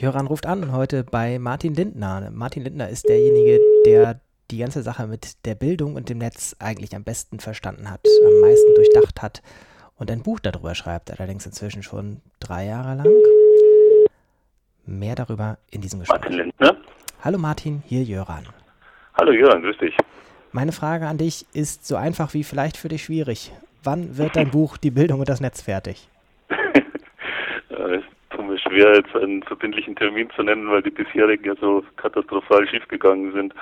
Jöran ruft an heute bei Martin Lindner. Martin Lindner ist derjenige, der die ganze Sache mit der Bildung und dem Netz eigentlich am besten verstanden hat, am meisten durchdacht hat und ein Buch darüber schreibt, allerdings inzwischen schon drei Jahre lang. Mehr darüber in diesem Gespräch. Martin Lindner. Hallo Martin, hier Jöran. Hallo Jöran, grüß dich. Meine Frage an dich ist so einfach wie vielleicht für dich schwierig. Wann wird dein Buch Die Bildung und das Netz fertig? Schwer, jetzt einen verbindlichen Termin zu nennen, weil die bisherigen ja so katastrophal schiefgegangen sind.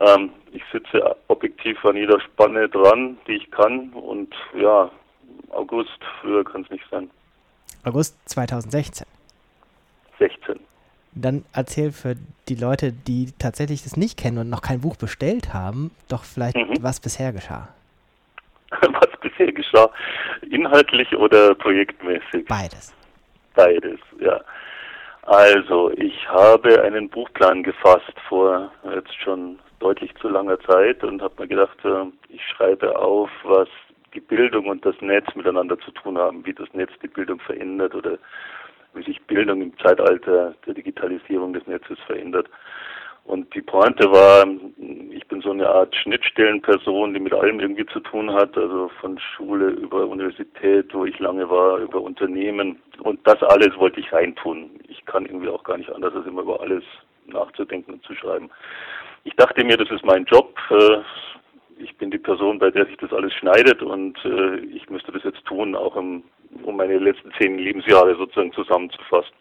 Ähm, ich sitze objektiv an jeder Spanne dran, die ich kann und ja, August, früher kann es nicht sein. August 2016. 16. Dann erzähl für die Leute, die tatsächlich das nicht kennen und noch kein Buch bestellt haben, doch vielleicht, mhm. was bisher geschah. was bisher geschah? Inhaltlich oder projektmäßig? Beides. Beides, ja. Also, ich habe einen Buchplan gefasst vor jetzt schon deutlich zu langer Zeit und habe mir gedacht, äh, ich schreibe auf, was die Bildung und das Netz miteinander zu tun haben, wie das Netz die Bildung verändert oder wie sich Bildung im Zeitalter der Digitalisierung des Netzes verändert. Und die Pointe war, ich bin so eine Art Schnittstellenperson, die mit allem irgendwie zu tun hat, also von Schule über Universität, wo ich lange war, über Unternehmen. Und das alles wollte ich reintun. Ich kann irgendwie auch gar nicht anders, als immer über alles nachzudenken und zu schreiben. Ich dachte mir, das ist mein Job. Äh, ich bin die Person, bei der sich das alles schneidet und äh, ich müsste das jetzt tun, auch um, um meine letzten zehn Lebensjahre sozusagen zusammenzufassen.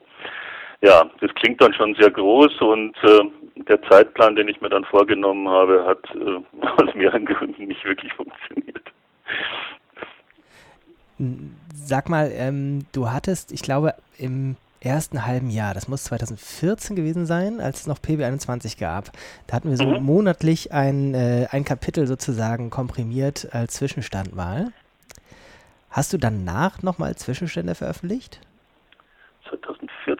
Ja, das klingt dann schon sehr groß und äh, der Zeitplan, den ich mir dann vorgenommen habe, hat äh, aus mehreren Gründen nicht wirklich funktioniert. Sag mal, ähm, du hattest, ich glaube, im ersten halben Jahr, das muss 2014 gewesen sein, als es noch PB21 gab, da hatten wir so mhm. monatlich ein, äh, ein Kapitel sozusagen komprimiert als Zwischenstand mal. Hast du danach nochmal Zwischenstände veröffentlicht?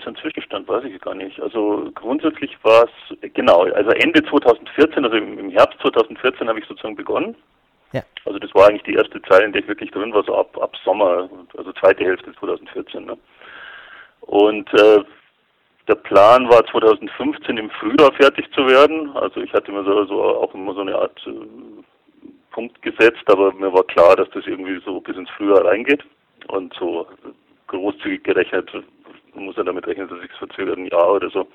2014 Zwischenstand, weiß ich gar nicht. Also grundsätzlich war es, genau, also Ende 2014, also im, Herbst 2014 habe ich sozusagen begonnen. Ja. Also das war eigentlich die erste Zeit, in der ich wirklich drin war, so ab, ab Sommer, also zweite Hälfte 2014. Ne? Und äh, der Plan war 2015 im Frühjahr fertig zu werden. Also ich hatte mir so, so auch immer so eine Art äh, Punkt gesetzt, aber mir war klar, dass das irgendwie so bis ins Frühjahr reingeht. Und so großzügig gerechnet muss ja damit rechnen, dass sich verzögert ein Jahr oder so.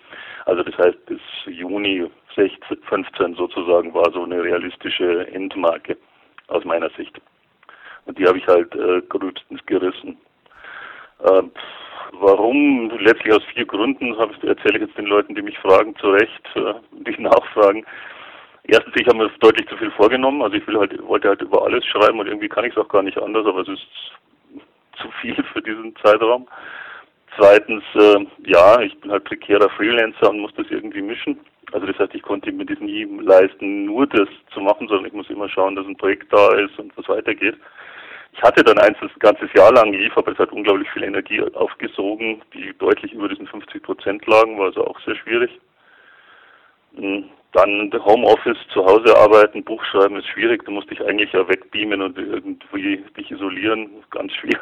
Also das heißt, bis Juni 16, 15 sozusagen war so eine realistische Endmarke aus meiner Sicht. Und die habe ich halt äh, größtens gerissen. Äh, warum? Letztlich aus vier Gründen erzähle ich jetzt den Leuten, die mich fragen, zu Recht, äh, die nachfragen. Erstens, ich habe mir deutlich zu viel vorgenommen. Also ich will halt, wollte halt über alles schreiben und irgendwie kann ich es auch gar nicht anders, aber es ist zu viel für diesen Zeitraum. Zweitens, äh, ja, ich bin halt prekärer Freelancer und muss das irgendwie mischen. Also das heißt, ich konnte mir das nie leisten, nur das zu machen, sondern ich muss immer schauen, dass ein Projekt da ist und was weitergeht. Ich hatte dann ein ganzes Jahr lang lief, aber es hat unglaublich viel Energie aufgesogen, die deutlich über diesen 50 Prozent lagen, war also auch sehr schwierig. Hm, dann Homeoffice, zu Hause arbeiten, Buch schreiben ist schwierig, du musst dich eigentlich ja wegbeamen und irgendwie dich isolieren, ganz schwer.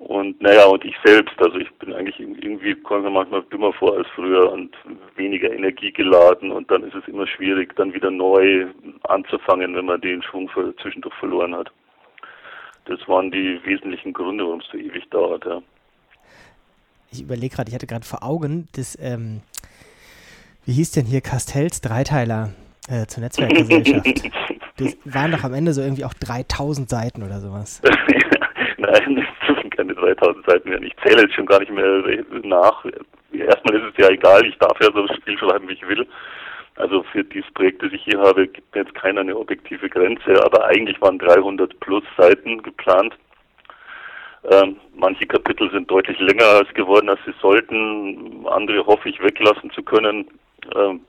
Und naja, und ich selbst, also ich bin eigentlich irgendwie, komme mir manchmal dümmer vor als früher und weniger Energie geladen und dann ist es immer schwierig, dann wieder neu anzufangen, wenn man den Schwung für, zwischendurch verloren hat. Das waren die wesentlichen Gründe, warum es so ewig dauert, ja. Ich überlege gerade, ich hatte gerade vor Augen, das, ähm, wie hieß denn hier Castells Dreiteiler äh, zur Netzwerkgesellschaft? das waren doch am Ende so irgendwie auch 3000 Seiten oder sowas. Nein, keine 3000 Seiten mehr. Ich zähle jetzt schon gar nicht mehr nach. Erstmal ist es ja egal, ich darf ja so viel schreiben, wie ich will. Also für dieses Projekt, das ich hier habe, gibt mir jetzt keiner eine objektive Grenze, aber eigentlich waren 300 plus Seiten geplant. Ähm, manche Kapitel sind deutlich länger als geworden, als sie sollten. Andere hoffe ich weglassen zu können. Ähm,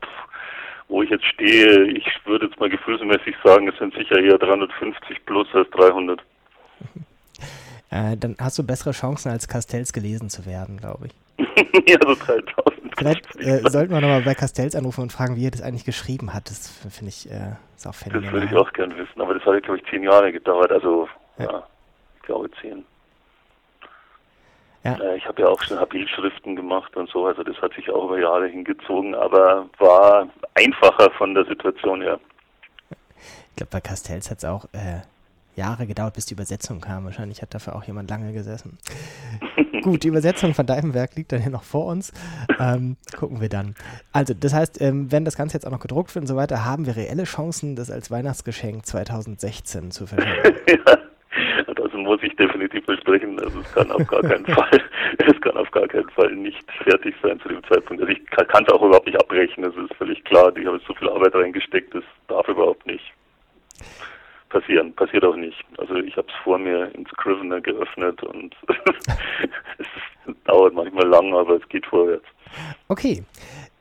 wo ich jetzt stehe, ich würde jetzt mal gefühlsmäßig sagen, es sind sicher eher 350 plus als 300. Äh, dann hast du bessere Chancen, als Castells gelesen zu werden, glaube ich. ja, so 3000. Vielleicht äh, sollten wir nochmal bei Castells anrufen und fragen, wie er das eigentlich geschrieben hat. Das finde ich äh, ist auch phänomenal. Das würde ich auch gerne wissen, aber das hat, glaube ich, zehn Jahre gedauert. Also, ja, ja ich glaube zehn. Ja. Äh, ich habe ja auch schon Bildschriften gemacht und so, also das hat sich auch über Jahre hingezogen, aber war einfacher von der Situation her. Ich glaube, bei Castells hat es auch äh, Jahre gedauert, bis die Übersetzung kam. Wahrscheinlich hat dafür auch jemand lange gesessen. Gut, die Übersetzung von deinem Werk liegt dann hier noch vor uns. Ähm, gucken wir dann. Also, das heißt, ähm, wenn das Ganze jetzt auch noch gedruckt wird und so weiter, haben wir reelle Chancen, das als Weihnachtsgeschenk 2016 zu verschenken. ja, das muss ich definitiv versprechen. Also, es kann auf gar keinen Fall, es kann auf gar keinen Fall nicht fertig sein zu dem Zeitpunkt. Also, ich kann es auch überhaupt nicht abbrechen. Das ist völlig klar. Ich habe so viel Arbeit reingesteckt, das darf überhaupt nicht passieren. Passiert auch nicht. Also ich habe es vor mir in Scrivener geöffnet und es dauert manchmal lang, aber es geht vorwärts. Okay.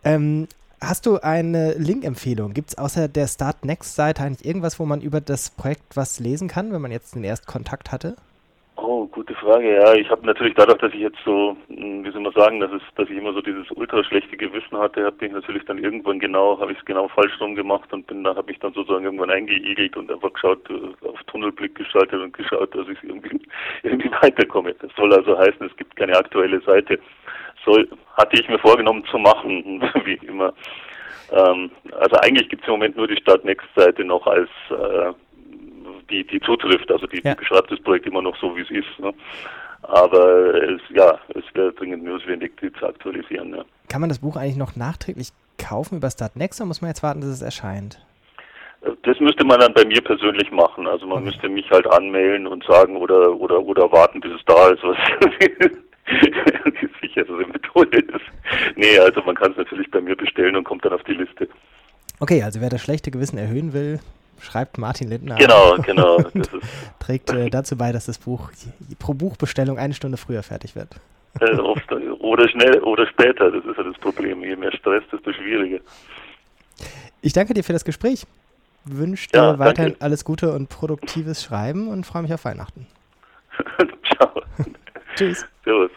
Ähm, hast du eine Link-Empfehlung? Gibt es außer der Start Next-Seite eigentlich irgendwas, wo man über das Projekt was lesen kann, wenn man jetzt den ersten Kontakt hatte? Oh, gute Frage. Ja, ich habe natürlich dadurch, dass ich jetzt so, hm, wie soll man sagen, dass es, dass ich immer so dieses ultra schlechte Gewissen hatte, habe ich natürlich dann irgendwann genau, habe ich es genau falsch rum gemacht und bin da, habe ich dann sozusagen irgendwann eingeigelt und einfach geschaut, äh, auf Tunnelblick geschaltet und geschaut, dass ich irgendwie irgendwie weiterkomme. Das soll also heißen, es gibt keine aktuelle Seite. Soll hatte ich mir vorgenommen zu machen, wie immer. Ähm, also eigentlich gibt es im Moment nur die Start Next Seite noch als äh, die, die zutrifft. Also die, ja. die beschreibt das Projekt immer noch so, wie es ist. Ne? Aber es, ja, es wäre dringend notwendig, die zu aktualisieren. Ja. Kann man das Buch eigentlich noch nachträglich kaufen über Startnext oder muss man jetzt warten, dass es erscheint? Das müsste man dann bei mir persönlich machen. Also man okay. müsste mich halt anmelden und sagen oder oder oder warten, bis es da ist, was die sichere Methode ist. Nee, also man kann es natürlich bei mir bestellen und kommt dann auf die Liste. Okay, also wer das schlechte Gewissen erhöhen will, schreibt Martin Lindner. Genau, genau. trägt äh, dazu bei, dass das Buch pro Buchbestellung eine Stunde früher fertig wird. oder schnell oder später, das ist ja das Problem. Je mehr Stress, desto schwieriger. Ich danke dir für das Gespräch. Wünsche dir ja, weiterhin danke. alles Gute und produktives Schreiben und freue mich auf Weihnachten. Ciao. Tschüss. Servus.